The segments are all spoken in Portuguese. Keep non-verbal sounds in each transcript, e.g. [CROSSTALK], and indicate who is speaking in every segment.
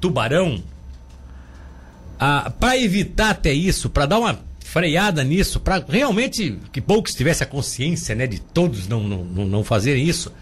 Speaker 1: Tubarão, ah, para evitar até isso, para dar uma freada nisso, para realmente que poucos tivessem a consciência, né, de todos não, não, não fazerem isso.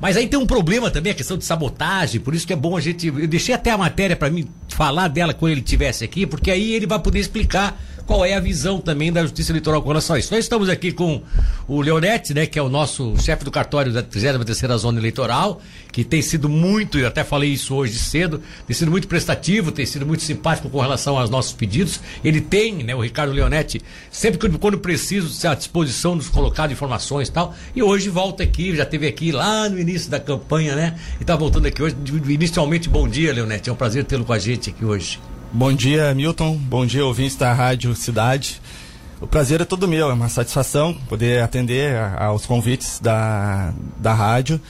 Speaker 1: Mas aí tem um problema também, a questão de sabotagem, por isso que é bom a gente. Eu deixei até a matéria para mim falar dela quando ele tivesse aqui, porque aí ele vai poder explicar qual é a visão também da Justiça Eleitoral com relação a isso. Nós estamos aqui com o Leonete, né, que é o nosso chefe do cartório da 33ª Zona Eleitoral, que tem sido muito, eu até falei isso hoje cedo, tem sido muito prestativo, tem sido muito simpático com relação aos nossos pedidos. Ele tem, né, o Ricardo Leonete, sempre que quando preciso, à disposição nos colocar informações e tal. E hoje volta aqui, já teve aqui lá no início da campanha, né? E está voltando aqui hoje. Inicialmente, bom dia, Leonete. É um prazer tê-lo com a gente aqui hoje.
Speaker 2: Bom dia, Milton. Bom dia, ouvintes da Rádio Cidade. O prazer é todo meu, é uma satisfação poder atender aos convites da, da rádio.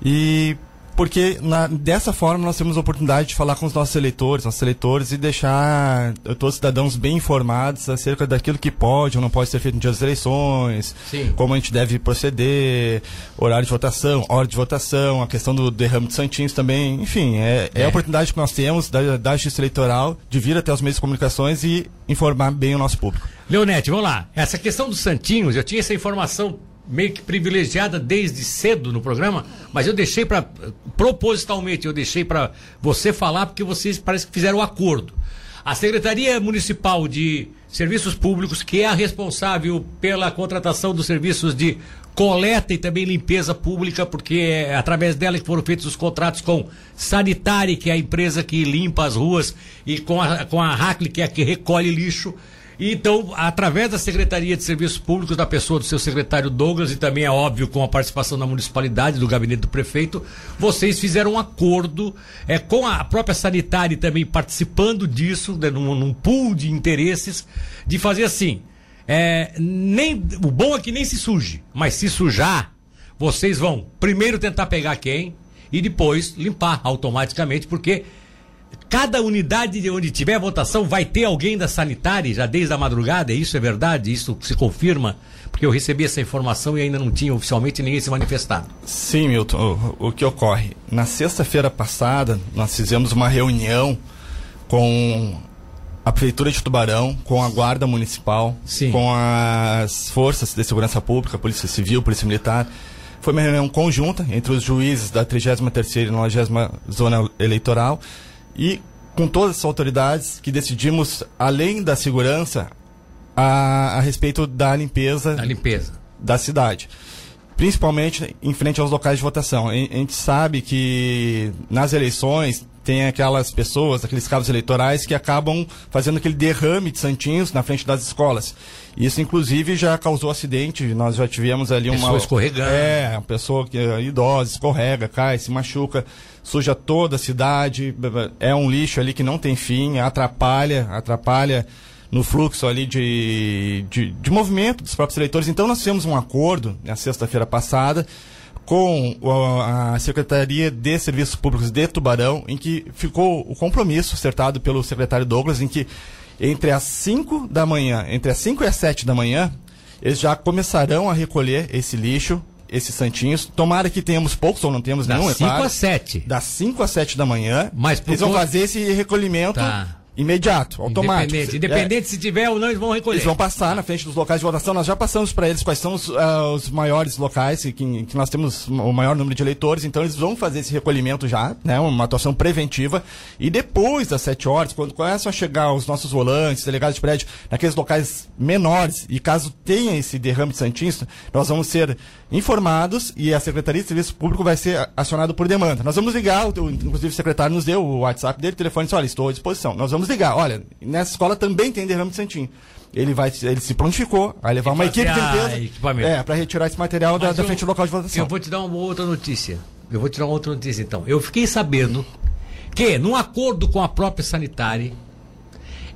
Speaker 2: E porque na, dessa forma nós temos a oportunidade de falar com os nossos eleitores, nossos eleitores e deixar todos os cidadãos bem informados acerca daquilo que pode ou não pode ser feito no dia das eleições, Sim. como a gente deve proceder, horário de votação, hora de votação, a questão do derrame de santinhos também, enfim, é, é. é a oportunidade que nós temos da, da justiça eleitoral de vir até os meios de comunicações e informar bem o nosso público.
Speaker 1: Leonete, vamos lá. Essa questão dos santinhos, eu tinha essa informação meio que privilegiada desde cedo no programa, mas eu deixei para propositalmente eu deixei para você falar porque vocês parece que fizeram o um acordo. A Secretaria Municipal de Serviços Públicos, que é a responsável pela contratação dos serviços de coleta e também limpeza pública, porque é através dela que foram feitos os contratos com Sanitari, que é a empresa que limpa as ruas, e com a, com a Hackley, que é a que recolhe lixo. Então, através da Secretaria de Serviços Públicos, da pessoa do seu secretário Douglas, e também é óbvio com a participação da municipalidade, do gabinete do prefeito, vocês fizeram um acordo é, com a própria sanitária também participando disso, né, num, num pool de interesses, de fazer assim. É, nem, o bom é que nem se suje, mas se sujar, vocês vão primeiro tentar pegar quem e depois limpar automaticamente, porque Cada unidade de onde tiver votação vai ter alguém da sanitária já desde a madrugada? Isso é verdade? Isso se confirma? Porque eu recebi essa informação e ainda não tinha oficialmente ninguém se manifestado.
Speaker 2: Sim, Milton. O, o que ocorre? Na sexta-feira passada, nós fizemos uma reunião com a Prefeitura de Tubarão, com a Guarda Municipal, Sim. com as forças de segurança pública, Polícia Civil, Polícia Militar. Foi uma reunião conjunta entre os juízes da 33ª e 90 Zona Eleitoral e com todas as autoridades que decidimos, além da segurança, a, a respeito da limpeza,
Speaker 1: da limpeza
Speaker 2: da cidade. Principalmente em frente aos locais de votação. A gente sabe que nas eleições tem aquelas pessoas, aqueles cabos eleitorais que acabam fazendo aquele derrame de santinhos na frente das escolas. Isso, inclusive, já causou acidente. Nós já tivemos ali uma.
Speaker 1: Pessoa escorregando.
Speaker 2: É, uma pessoa que idosa, escorrega, cai, se machuca, suja toda a cidade. É um lixo ali que não tem fim, atrapalha, atrapalha no fluxo ali de, de, de movimento dos próprios eleitores. Então, nós fizemos um acordo na sexta-feira passada com a Secretaria de Serviços Públicos de Tubarão, em que ficou o compromisso acertado pelo secretário Douglas, em que entre as 5 da manhã, entre as 5 e as 7 da manhã, eles já começarão a recolher esse lixo, esses santinhos. Tomara que tenhamos poucos ou não temos
Speaker 1: das
Speaker 2: nenhum,
Speaker 1: é claro. Das 5 às 7.
Speaker 2: Das 5 às 7 da manhã.
Speaker 1: Mas
Speaker 2: eles vão fazer esse recolhimento. Tá imediato, automático.
Speaker 1: Independente, independente é. se tiver ou não, eles vão recolher.
Speaker 2: Eles vão passar na frente dos locais de votação. Nós já passamos para eles quais são os, uh, os maiores locais que, que, nós temos o maior número de eleitores. Então eles vão fazer esse recolhimento já, né, uma atuação preventiva. E depois das sete horas, quando começam a chegar os nossos volantes, delegados de prédio, naqueles locais menores, e caso tenha esse derrame de santinho, nós vamos ser informados e a Secretaria de Serviço Público vai ser acionado por demanda. Nós vamos ligar, inclusive o secretário nos deu o WhatsApp dele, o telefone disse, olha, estou à disposição. Nós vamos ligar, olha, nessa escola também tem derrame de santinho. Ele vai, ele se prontificou, vai levar uma equipe de limpeza é, para retirar esse material da, da, frente do local de votação.
Speaker 1: Eu vou te dar uma outra notícia. Eu vou te dar uma outra notícia então. Eu fiquei sabendo que, num acordo com a própria sanitária,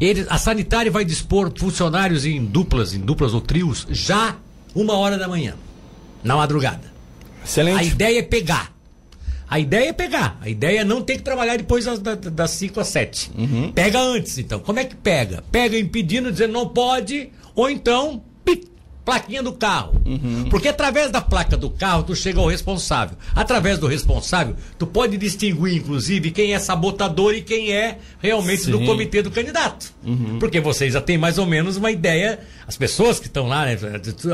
Speaker 1: ele, a sanitária vai dispor funcionários em duplas, em duplas ou trios, já uma hora da manhã na madrugada.
Speaker 2: Excelente.
Speaker 1: A ideia é pegar. A ideia é pegar. A ideia é não ter que trabalhar depois das, 5 às 7. Uhum. Pega antes, então. Como é que pega? Pega impedindo, dizendo não pode, ou então, plaquinha do carro. Uhum. Porque através da placa do carro tu chega ao responsável. Através do responsável, tu pode distinguir, inclusive, quem é sabotador e quem é realmente Sim. do comitê do candidato. Uhum. Porque vocês já têm mais ou menos uma ideia. As pessoas que estão lá, né,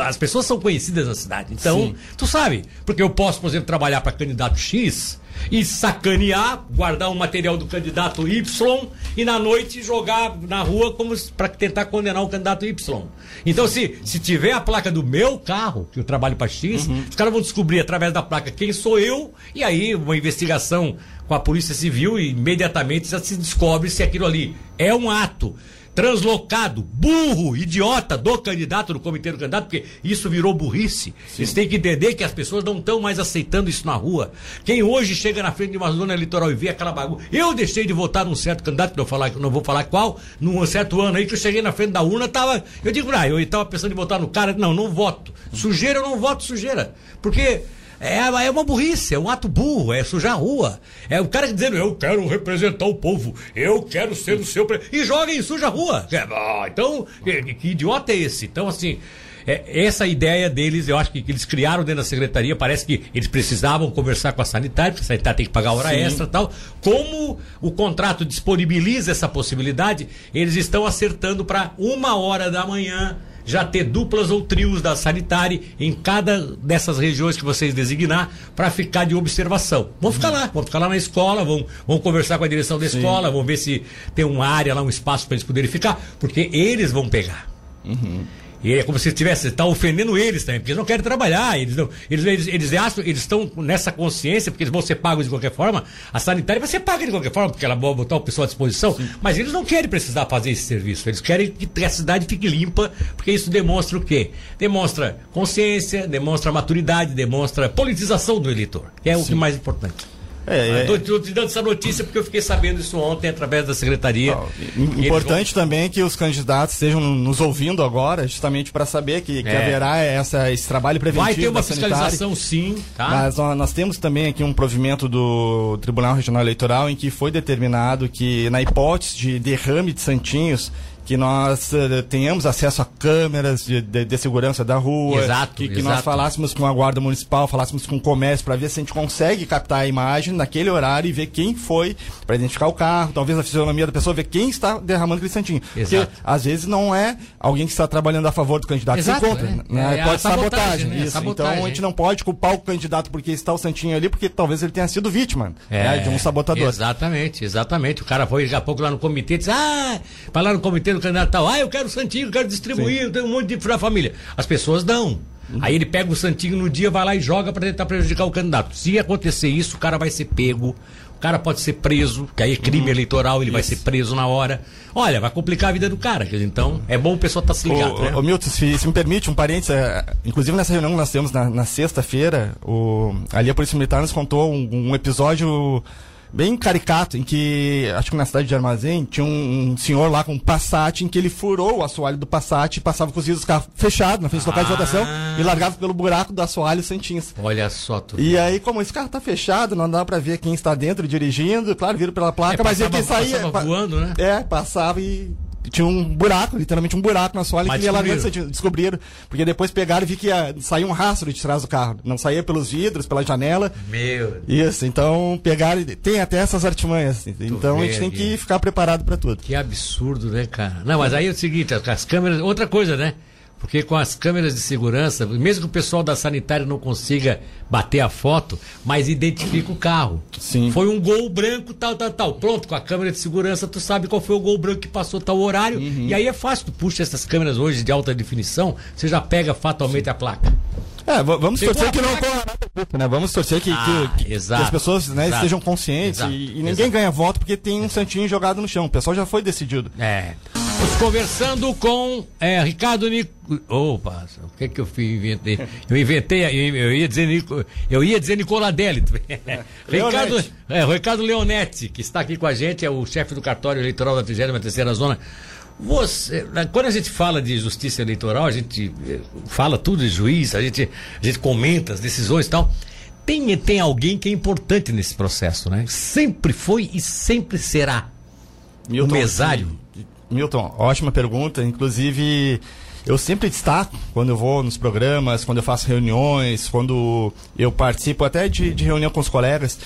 Speaker 1: as pessoas são conhecidas na cidade. Então, Sim. tu sabe. Porque eu posso, por exemplo, trabalhar para candidato X e sacanear, guardar o material do candidato Y e na noite jogar na rua como para tentar condenar o candidato Y. Então, se, se tiver a placa do meu carro, que eu trabalho para X, uhum. os caras vão descobrir através da placa quem sou eu, e aí uma investigação com a Polícia Civil e imediatamente já se descobre se aquilo ali é um ato translocado, burro, idiota do candidato, do comitê do candidato, porque isso virou burrice. Sim. Eles têm que entender que as pessoas não estão mais aceitando isso na rua. Quem hoje chega na frente de uma zona eleitoral e vê aquela bagunça. Eu deixei de votar num certo candidato, que não, falar, não vou falar qual, num certo ano aí que eu cheguei na frente da urna, tava. Eu digo, ah, eu estava pensando em votar no cara. Não, não voto. Sujeira, eu não voto sujeira. Porque é, é uma burrice, é um ato burro, é sujar a rua. É o cara dizendo, eu quero representar o povo, eu quero ser o seu. Pre... E joga e suja a rua. É, ah, então, que, que, idiota é esse? Então, assim. É, essa ideia deles, eu acho que, que, eles criaram dentro da secretaria, parece que eles precisavam conversar com a sanitária, porque a sanitária tem que pagar hora Sim. extra e tal. Como o contrato disponibiliza essa possibilidade, eles estão acertando para uma hora da manhã já ter duplas ou trios da sanitária em cada dessas regiões que vocês designar para ficar de observação. Vão ficar lá, vão ficar lá na escola, vão, vão conversar com a direção da Sim. escola, vão ver se tem uma área lá, um espaço para eles poderem ficar, porque eles vão pegar. Uhum. E é como se estivesse tá ofendendo eles também, porque eles não querem trabalhar, eles não, eles, eles, eles acham, eles estão nessa consciência, porque eles vão ser pagos de qualquer forma, a sanitária vai ser paga de qualquer forma, porque ela vai botar o pessoal à disposição, Sim. mas eles não querem precisar fazer esse serviço, eles querem que a cidade fique limpa, porque isso demonstra o quê? Demonstra consciência, demonstra maturidade, demonstra politização do eleitor, que é Sim. o que é mais importante. É, é. Estou te dando essa notícia porque eu fiquei sabendo isso ontem através da secretaria.
Speaker 2: importante vão... também que os candidatos estejam nos ouvindo agora, justamente para saber que, que é. haverá essa, esse trabalho preventivo.
Speaker 1: Vai ter uma fiscalização, sim.
Speaker 2: Tá? Mas nós, nós temos também aqui um provimento do Tribunal Regional Eleitoral em que foi determinado que, na hipótese de derrame de santinhos, que nós uh, tenhamos acesso a câmeras de, de, de segurança da rua,
Speaker 1: exato,
Speaker 2: que,
Speaker 1: que
Speaker 2: nós falássemos com a guarda municipal, falássemos com o comércio para ver se a gente consegue captar a imagem naquele horário e ver quem foi para identificar o carro, talvez a fisionomia da pessoa, ver quem está derramando aquele santinho. Exato. Porque às vezes não é alguém que está trabalhando a favor do candidato
Speaker 1: exato,
Speaker 2: que contra,
Speaker 1: é.
Speaker 2: né?
Speaker 1: É,
Speaker 2: pode
Speaker 1: sabotagem,
Speaker 2: sabotagem, né? isso. Sabotagem. Então a gente não pode culpar o candidato porque está o santinho ali, porque talvez ele tenha sido vítima
Speaker 1: é,
Speaker 2: né? de um sabotador.
Speaker 1: Exatamente, exatamente. O cara foi daqui a pouco lá no comitê e disse: "Ah, para lá no comitê candidato tal, ah, eu quero o Santinho, quero distribuir, Sim. tem um monte de pra família. As pessoas dão. Uhum. Aí ele pega o Santinho no dia, vai lá e joga para tentar prejudicar o candidato. Se acontecer isso, o cara vai ser pego, o cara pode ser preso, que aí é crime uhum. eleitoral, ele isso. vai ser preso na hora. Olha, vai complicar a vida do cara. Então, é bom o pessoal estar tá se ligado. Ô,
Speaker 2: né? Milton, se, se, me permite um parênteses, é, inclusive nessa reunião que nós temos na, na sexta-feira, ali a Polícia Militar nos contou um, um episódio bem caricato, em que, acho que na cidade de Armazém, tinha um, um senhor lá com um Passat, em que ele furou o assoalho do Passat e passava com os vidros do carro fechado na frente do local de votação e largava pelo buraco do assoalho santinhos.
Speaker 1: Olha só, tu.
Speaker 2: E aí, como esse carro tá fechado, não dá pra ver quem está dentro dirigindo, claro, viram pela placa, é, mas ele quem saía.
Speaker 1: Passava voando, né?
Speaker 2: É, passava e tinha um buraco, literalmente um buraco na Mas que ia lá dentro, descobriram. Porque depois pegaram e vi que ia, saía um rastro de trás do carro. Não saía pelos vidros, pela janela.
Speaker 1: Meu
Speaker 2: Isso, então pegaram. Tem até essas artimanhas. Então a gente tem que ficar preparado para tudo.
Speaker 1: Que absurdo, né, cara? Não, mas aí é o seguinte, as câmeras. Outra coisa, né? Porque com as câmeras de segurança, mesmo que o pessoal da sanitária não consiga bater a foto, mas identifica o carro.
Speaker 2: Sim.
Speaker 1: Foi um gol branco, tal, tal, tal. Pronto, com a câmera de segurança, tu sabe qual foi o gol branco que passou tal horário. Uhum. E aí é fácil, tu puxa essas câmeras hoje de alta definição, você já pega fatalmente Sim. a placa.
Speaker 2: É, vamos torcer que não ocorra nada né? Vamos torcer que, ah, que, que, que as pessoas né, estejam conscientes exato, e, e, ninguém exato. ganha voto porque tem um santinho jogado no chão. O pessoal já foi decidido.
Speaker 1: É. Estamos conversando com é, Ricardo Nic... Opa, o que que eu inventei? Eu inventei, eu ia dizer, eu ia dizer Nicoladelli. [LAUGHS] Ricardo, é, Ricardo Leonetti, que está aqui com a gente, é o chefe do cartório eleitoral da 33ª Zona. Você, quando a gente fala de justiça eleitoral, a gente eh, fala tudo de juiz, a gente, a gente comenta as decisões e tal. Tem, tem alguém que é importante nesse processo, né? Sempre foi e sempre será.
Speaker 2: Milton, o mesário. Milton, ótima pergunta. Inclusive, eu sempre destaco quando eu vou nos programas, quando eu faço reuniões, quando eu participo até de, de reunião com os colegas,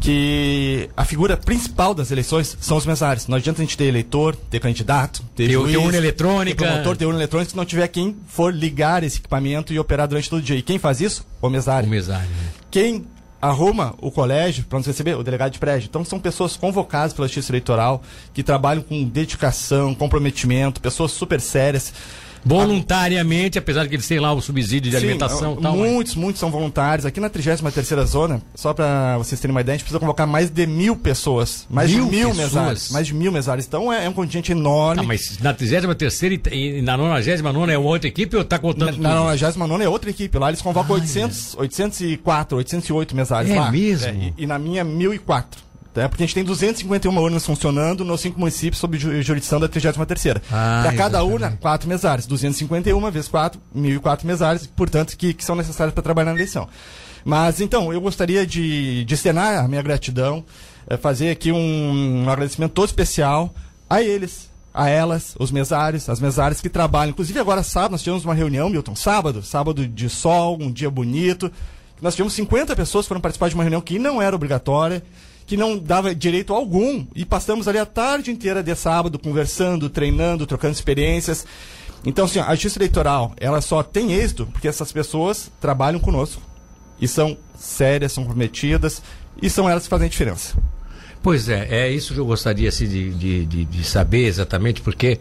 Speaker 2: que a figura principal das eleições são os mesários. Não adianta a gente ter eleitor, ter candidato, ter,
Speaker 1: Ter,
Speaker 2: juiz,
Speaker 1: ter urna eletrônica.
Speaker 2: ter promotor, ter urna eletrônica, se não tiver quem for ligar esse equipamento e operar durante todo o dia. E quem faz isso? O mesário.
Speaker 1: O mesário. né?
Speaker 2: Quem arruma o colégio para nos receber? O delegado de prédio. Então são pessoas convocadas pela Justiça Eleitoral, que trabalham com dedicação, comprometimento, pessoas super sérias.
Speaker 1: Voluntariamente, apesar de que eles têm lá o subsídio de
Speaker 2: Sim,
Speaker 1: alimentação e tal. mas-
Speaker 2: Muitos, muitos são voluntários. Aqui na 33ª zona, só para vocês terem uma ideia, a gente precisa convocar mais de mil pessoas. Mais
Speaker 1: Mil
Speaker 2: de mil
Speaker 1: pessoas?
Speaker 2: mesários. Mais de mil mesários. Então é, é um contingente enorme.
Speaker 1: Tá, mas na 33 e, e na 99 é outra equipe ou tá contando
Speaker 2: Na, na 99 é outra equipe. Lá eles convocam 800, 804, 808 mesários.
Speaker 1: É
Speaker 2: lá.
Speaker 1: mesmo?
Speaker 2: e, e na minha, 1004. É porque a gente tem 251 urnas funcionando nos cinco municípios sob ju- jurisdição da 33ª.
Speaker 1: Ah,
Speaker 2: Para cada urna, quatro mesários. 251 vezes 4, 1004 mesários, portanto, que, que são necessários para trabalhar na eleição. Mas, então, eu gostaria de, de externar a minha gratidão, eh, fazer aqui um, um agradecimento todo especial a eles, a elas, os mesários, as mesárias que trabalham. Inclusive, agora sábado, nós tivemos uma reunião, Milton, sábado, sábado de sol, um dia bonito. Nós tivemos 50 pessoas que foram participar de uma reunião que não era obrigatória, que não dava direito algum, e passamos ali a tarde inteira de sábado conversando, treinando, trocando experiências. Então, assim, a justiça eleitoral, ela só tem êxito porque essas pessoas trabalham conosco. E são sérias, são comprometidas, e são elas que fazem a diferença.
Speaker 1: Pois é, é isso que eu gostaria assim, de, de, de, saber exatamente, porque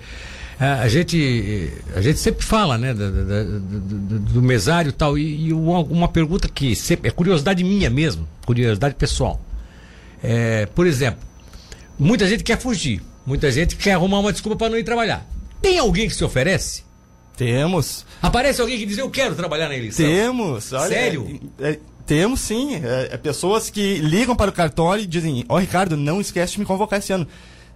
Speaker 1: ah, a gente, a gente sempre fala né, da- do, do- do mesário tal, e, e uma, uma pergunta que sempre, é curiosidade minha mesmo, curiosidade pessoal. É, por exemplo, muita gente quer fugir, muita gente quer arrumar uma desculpa para não ir trabalhar. Tem alguém que se oferece?
Speaker 2: Temos.
Speaker 1: Aparece alguém que diz eu quero trabalhar na eleição?
Speaker 2: Temos. Olha,
Speaker 1: Sério?
Speaker 2: é- é- temos sim. É, é pessoas que ligam para o cartório e dizem: Ó, Ricardo, não esquece de me convocar esse ano.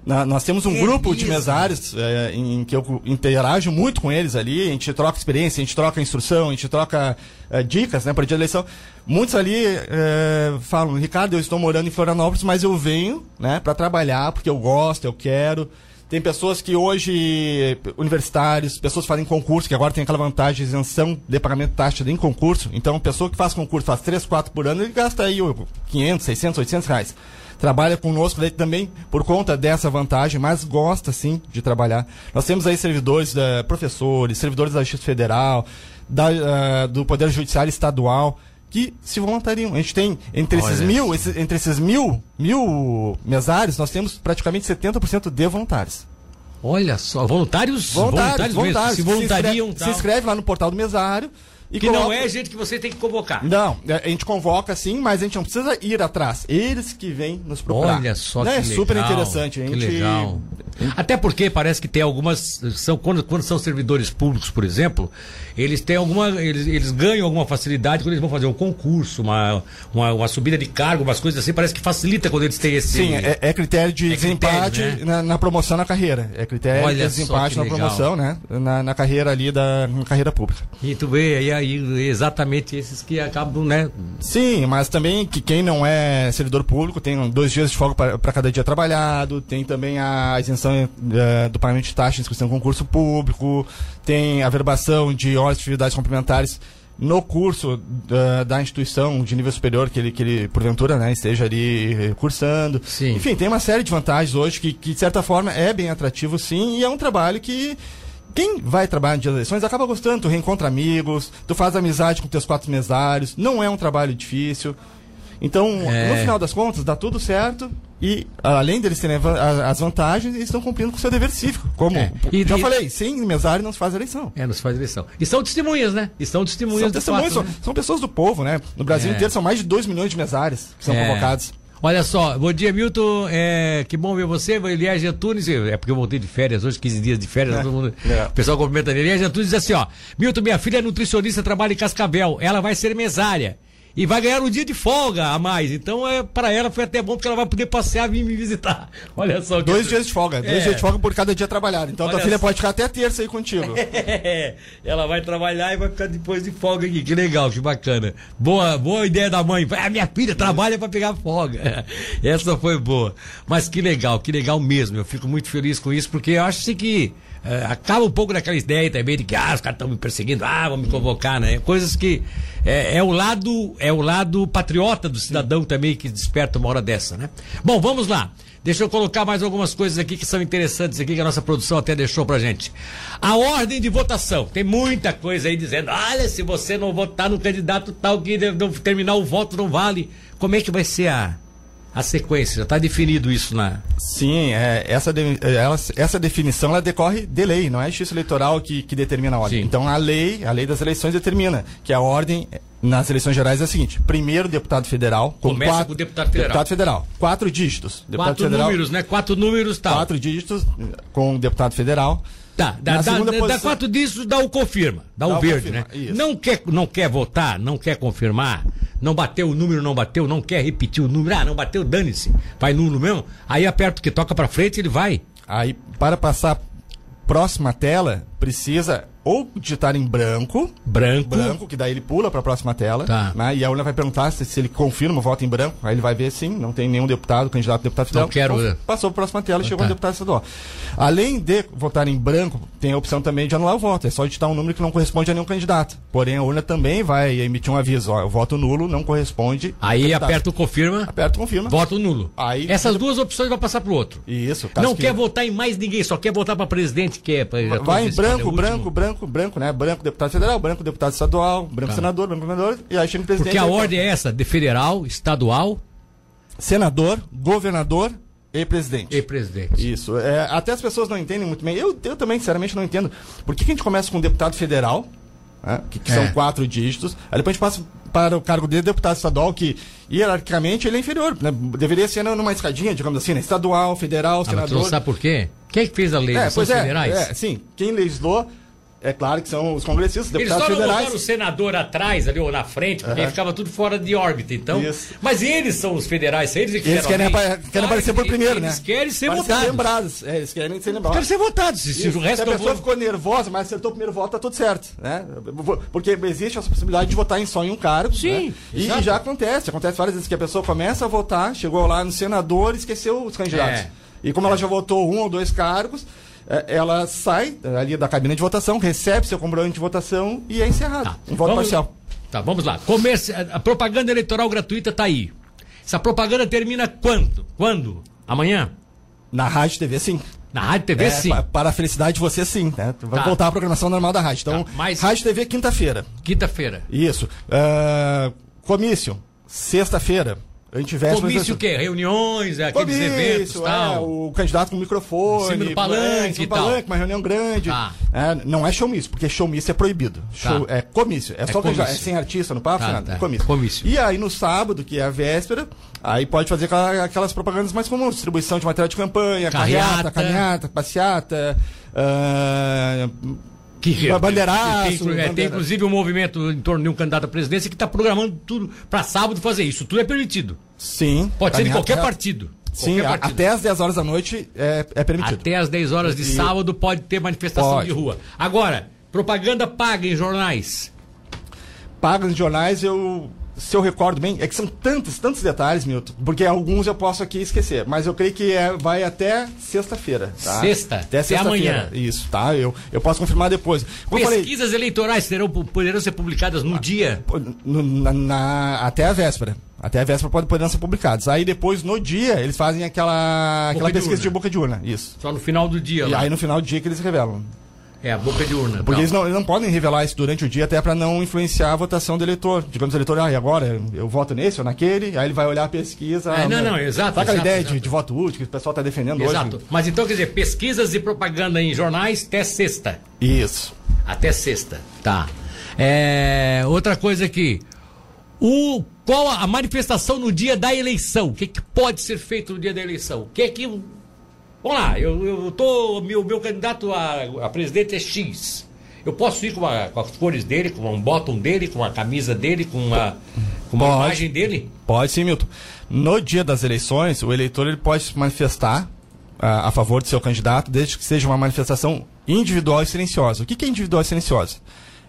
Speaker 2: Na- nós temos um grupo de
Speaker 1: mesmo?
Speaker 2: mesários é, em que eu interajo muito com eles ali. A gente troca experiência, a gente troca instrução, a gente troca é, dicas né, para o dia da eleição. Muitos ali é, falam: Ricardo, eu estou morando em Florianópolis, mas eu venho né, para trabalhar porque eu gosto, eu quero. Tem pessoas que hoje, universitários, pessoas que fazem concurso, que agora tem aquela vantagem de isenção de pagamento de taxa em concurso. Então, pessoa que faz concurso, faz 3, 4 por ano, ele gasta aí ô, 500, 600, 800 reais. Trabalha conosco daí também por conta dessa vantagem, mas gosta sim de trabalhar. Nós temos aí servidores, da, professores, servidores da Justiça Federal, da, ah, do Poder Judiciário Estadual, que se voluntariam. A gente tem, entre esses
Speaker 1: Olha
Speaker 2: mil, esse- entre esses mil, mil mesários, nós temos praticamente 70% de voluntários.
Speaker 1: Olha só, voluntários,
Speaker 2: Voluntários,
Speaker 1: mesmo,
Speaker 2: voluntários.
Speaker 1: se voluntariam.
Speaker 2: Se inscreve, se inscreve lá no portal do mesário. E
Speaker 1: Que não
Speaker 2: coloca-
Speaker 1: é gente que você tem que convocar.
Speaker 2: Não, é, a gente convoca sim, mas a gente não precisa ir atrás. Eles que vêm nos procurar.
Speaker 1: Olha só
Speaker 2: Não,
Speaker 1: que
Speaker 2: É super
Speaker 1: legal,
Speaker 2: interessante. A
Speaker 1: Que
Speaker 2: gente...
Speaker 1: legal. Até porque parece que tem algumas. São, quando, quando são servidores públicos, por exemplo, eles têm alguma. Eles, eles ganham alguma facilidade quando eles vão fazer um concurso, uma, uma, uma subida de cargo, umas coisas assim. Parece que facilita quando eles têm esse.
Speaker 2: Sim, é, é critério de
Speaker 1: É critério,
Speaker 2: desempate
Speaker 1: né?
Speaker 2: na, na promoção na carreira. É critério
Speaker 1: Olha
Speaker 2: de desempate na promoção, né? Na, na carreira ali da carreira pública.
Speaker 1: E tu vê aí, aí exatamente esses que acabam, né?
Speaker 2: Sim, mas também que quem não é servidor público tem dois dias de folga para cada dia trabalhado, tem também a isenção eh, do pagamento de taxa inscrição em concurso público, tem a verbação de horas de atividades complementares no curso eh, da instituição de nível superior que ele, que ele porventura, né, esteja ali eh, cursando.
Speaker 1: Sim.
Speaker 2: Enfim, tem uma série de vantagens hoje que, que, de certa forma, é bem atrativo, sim, e é um trabalho que quem vai trabalhar no dia das eleições acaba gostando, tu reencontra amigos, tu faz amizade com teus quatro mesários, não é um trabalho difícil. Então,
Speaker 1: É.
Speaker 2: no final das contas, dá tudo certo e, além deles terem as vantagens, eles estão cumprindo com o seu dever cívico. Como
Speaker 1: É. E-
Speaker 2: já
Speaker 1: e-
Speaker 2: falei, sem mesário não se faz eleição.
Speaker 1: É, nos faz eleição. E são testemunhas, né? E são testemunhas
Speaker 2: São
Speaker 1: de
Speaker 2: testemunhos,
Speaker 1: fato,
Speaker 2: são,
Speaker 1: né?
Speaker 2: são pessoas do povo, né? No Brasil
Speaker 1: É.
Speaker 2: inteiro são mais de 2 milhões de mesários que são
Speaker 1: É.
Speaker 2: convocados.
Speaker 1: Olha só, bom dia, Milton. É, que bom ver você. Elias Antunes, é porque eu voltei de férias hoje, 15 dias de férias. todo mundo-
Speaker 2: É.
Speaker 1: O pessoal cumprimenta ele. Elias Antunes diz assim: ó, Milton, minha filha é nutricionista, trabalha em Cascavel. Ela vai ser mesária. E vai ganhar um dia de folga a mais. Então, é, para ela foi até bom, porque ela vai poder passear e vir me visitar. [LAUGHS] Olha só. que-
Speaker 2: Dois dias de folga, dois
Speaker 1: É.
Speaker 2: dias de folga por cada dia trabalhado. Então, tua
Speaker 1: Olha
Speaker 2: filha
Speaker 1: só.
Speaker 2: pode ficar até terça aí contigo. [LAUGHS]
Speaker 1: É, ela vai trabalhar e vai ficar depois de folga aqui. Que legal, que bacana. Boa, boa ideia da mãe. Ah, minha filha trabalha para pegar folga. [LAUGHS] Essa foi boa. Mas que legal, que legal mesmo. Eu fico muito feliz com isso, porque eu acho assim que é, acaba um pouco daquela ideia também de que ah, os caras estão me perseguindo, ah, vão me convocar, né? Coisas que é, é, o lado é o lado patriota do cidadão também que desperta uma hora dessa, né? Bom, vamos lá. Deixa eu colocar mais algumas coisas aqui que são interessantes aqui que a nossa produção até deixou pra gente. A ordem de votação. Tem muita coisa aí dizendo, olha, se você não votar no candidato tal que terminar o voto não vale. Como é que vai ser a a sequência? Já está definido isso na.
Speaker 2: Sim, é, essa, de, ela, essa definição ela decorre de lei, não é a justiça eleitoral que, que determina a ordem. Sim. Então a lei, a lei das eleições determina que a ordem nas eleições gerais é a seguinte: primeiro deputado federal.
Speaker 1: Com Começa quatro, com o deputado federal.
Speaker 2: Deputado federal. Quatro dígitos.
Speaker 1: Deputado quatro federal, números, né? Quatro números tal.
Speaker 2: Quatro dígitos com o deputado federal.
Speaker 1: Tá, dá, dá, posição... dá quatro dígitos, dá o confirma, dá, dá o verde, confirma. né? Isso. Não quer, não quer votar, não quer confirmar, não bateu o número, não bateu, não quer repetir o número, ah, não bateu, dane-se, vai nulo mesmo, aí aperta o que toca para frente ele vai.
Speaker 2: Aí, para passar próxima tela, precisa ou digitar em branco.
Speaker 1: Branco.
Speaker 2: Branco, que daí ele pula para a próxima tela.
Speaker 1: Tá.
Speaker 2: Né? E a urna vai perguntar se, se, ele confirma o voto em branco. Aí ele vai ver sim, não tem nenhum deputado, candidato a deputado federal.
Speaker 1: Não quero. Então,
Speaker 2: passou para a próxima tela e ah, chegou tá. um deputado estadual. Além de votar em branco, tem a opção também de anular o voto. É só digitar um número que não corresponde a nenhum candidato. Porém, a urna também vai emitir um aviso. Ó, o voto nulo não corresponde.
Speaker 1: Aí aperta o confirma.
Speaker 2: Aperta o confirma.
Speaker 1: Voto nulo. Aí, Essas duas opções vão passar para o outro.
Speaker 2: Isso.
Speaker 1: Não que... quer votar em mais ninguém, só quer votar para presidente, que é.
Speaker 2: Vai em branco, branco, branco, branco, né? Branco branco deputado federal, branco deputado estadual, branco tá. senador, branco governador, e aí chega o presidente.
Speaker 1: Porque a ordem é essa, de federal, estadual,
Speaker 2: senador, governador e presidente.
Speaker 1: E presidente.
Speaker 2: Isso. É, até as pessoas não entendem muito bem. Eu, eu também, sinceramente, não entendo. Por que, que a gente começa com um deputado federal, né, que, que é. são quatro dígitos, aí depois a gente passa para o cargo de deputado estadual, que hierarquicamente ele é inferior. Né? Deveria ser numa escadinha, digamos assim, né? estadual, federal, ah, senador. Mas
Speaker 1: você não sabe por quê? Quem é fez a lei?
Speaker 2: É, pois é, federais? É, sim. Quem legislou é claro que são os congressistas, deputados eles só
Speaker 1: federais.
Speaker 2: Eles
Speaker 1: o senador atrás, ali ou na frente, porque uhum. ficava tudo fora de órbita. Então, Isso. Mas eles são os federais, eles que
Speaker 2: Eles querem, querem aparecer por primeiro,
Speaker 1: eles
Speaker 2: né?
Speaker 1: Eles querem ser votados. Ser
Speaker 2: lembrados. É, eles querem ser lembrados.
Speaker 1: Querem ser votados. Se, o resto
Speaker 2: se a pessoa vou... ficou nervosa, mas acertou o primeiro voto, tá tudo certo. Né? Porque existe essa possibilidade de votar em só em um cargo.
Speaker 1: Sim.
Speaker 2: Né? E, e, já acontece. Acontece várias vezes que a pessoa começa a votar, chegou lá no senador e esqueceu os candidatos. É. E como ela já votou um ou dois cargos, é, ela sai ali da cabine de votação, recebe seu comprovante de votação e é encerrado. Tá. Um voto
Speaker 1: vamos,
Speaker 2: parcial.
Speaker 1: Tá, vamos lá. Comerci... A propaganda eleitoral gratuita está aí. Essa propaganda termina quando? Quando? Amanhã?
Speaker 2: Na Rádio TV, sim.
Speaker 1: Na Rádio TV, é, sim.
Speaker 2: Para a felicidade de você, sim. Né? Vai tá. voltar à programação normal da rádio. Então, tá, mas... Rádio TV, quinta-feira.
Speaker 1: Quinta-feira.
Speaker 2: Isso. Uh, comício, sexta-feira. A gente
Speaker 1: Comício o quê? Reuniões, é, aqueles Comício, eventos é, tal?
Speaker 2: o candidato com microfone. Em
Speaker 1: cima do palanque
Speaker 2: é, palanque, uma reunião grande.
Speaker 1: Tá.
Speaker 2: É, não é showmício, porque showmício é proibido. Tá. Show, é comício. É, é só comício. é sem artista no papo, tá, nada. Tá. Comício.
Speaker 1: comício.
Speaker 2: E aí no sábado, que é a véspera, aí pode fazer aquelas propagandas mais comuns. Distribuição de material de campanha, carreata, caminhata, passeata... Uh,
Speaker 1: que bandeiraço, tem, é, tem inclusive um movimento em torno de um candidato à presidência que está programando tudo para sábado fazer isso. Tudo é permitido.
Speaker 2: Sim.
Speaker 1: Pode ser de qualquer partido.
Speaker 2: Sim, até às 10 horas da noite é, é permitido.
Speaker 1: Até às 10 horas de e... sábado pode ter manifestação pode. de rua. Agora, propaganda paga em jornais.
Speaker 2: Paga em jornais, eu se eu recordo bem, é que são tantos, tantos detalhes, Milton, porque alguns eu posso aqui esquecer, mas eu creio que é, vai até sexta-feira. Tá?
Speaker 1: Sexta?
Speaker 2: Até sexta-feira. Isso, tá? Eu, eu posso confirmar depois.
Speaker 1: Como Pesquisas falei, eleitorais terão, poderão ser publicadas no dia?
Speaker 2: No, na, na, até a véspera. Até a véspera pode, poderão ser publicados. Aí depois, no dia, eles fazem aquela, aquela pesquisa de, de boca de urna. Isso.
Speaker 1: Só no final do dia.
Speaker 2: E lá. aí no final do dia que eles revelam.
Speaker 1: É, a boca de urna.
Speaker 2: Porque eles não, eles não podem revelar isso durante o dia, até para não influenciar a votação do eleitor. Digamos, o eleitor, ah, e agora eu voto nesse ou naquele, aí ele vai olhar a pesquisa.
Speaker 1: É, não, não, exato.
Speaker 2: Sabe
Speaker 1: aquela
Speaker 2: ideia
Speaker 1: exato.
Speaker 2: De, de, voto útil que o pessoal está defendendo
Speaker 1: exato. hoje? Exato. Mas então, quer dizer, pesquisas e propaganda em jornais até sexta.
Speaker 2: Isso.
Speaker 1: Até sexta. Tá. É, outra coisa aqui. O, qual a, a manifestação no dia da eleição? O que, que pode ser feito no dia da eleição? O que é que Vamos lá, eu, eu tô. Meu, meu candidato a, a presidente é X. Eu posso ir com, a, com, as cores dele, com um bottom dele, com a camisa dele, com, a, com uma pode, imagem dele?
Speaker 2: Pode sim, Milton. No dia das eleições, o eleitor ele pode se manifestar a, a favor do seu candidato, desde que seja uma manifestação individual e silenciosa. O que, que é individual e silenciosa?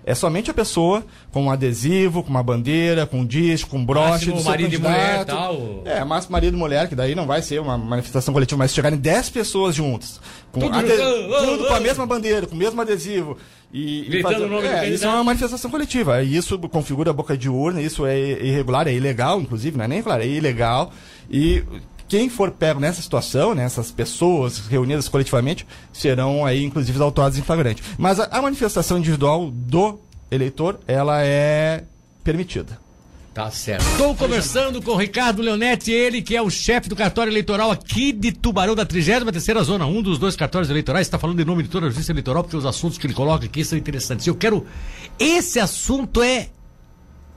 Speaker 2: É somente a pessoa com um adesivo, com uma bandeira, com um disco, com um broche
Speaker 1: Máximo
Speaker 2: do
Speaker 1: marido e mulher,
Speaker 2: candidato.
Speaker 1: tal.
Speaker 2: É, máximo marido e mulher, que daí não vai ser uma manifestação coletiva, mas se chegarem 10 pessoas juntas, com
Speaker 1: Tudo
Speaker 2: ade-
Speaker 1: oh, oh,
Speaker 2: tudo com a
Speaker 1: oh.
Speaker 2: mesma bandeira, com o mesmo adesivo. E, e
Speaker 1: Gritando o nome do
Speaker 2: é,
Speaker 1: candidato.
Speaker 2: isso é uma manifestação coletiva. E Isso configura a boca de urna, isso é irregular, é ilegal, inclusive, não é nem irregular, é ilegal. E quem for pego nessa situação, né, essas pessoas reunidas coletivamente, serão aí, inclusive, autuados em flagrante. Mas a, a manifestação individual do eleitor, ela é permitida.
Speaker 1: Tá certo. Estou conversando com o Ricardo Leonetti, ele que é o chefe do cartório eleitoral aqui de Tubarão, da 33ª Zona, um dos dois cartórios eleitorais, está falando em nome de toda a justiça eleitoral, porque os assuntos que ele coloca aqui são interessantes. Eu quero... Esse assunto é,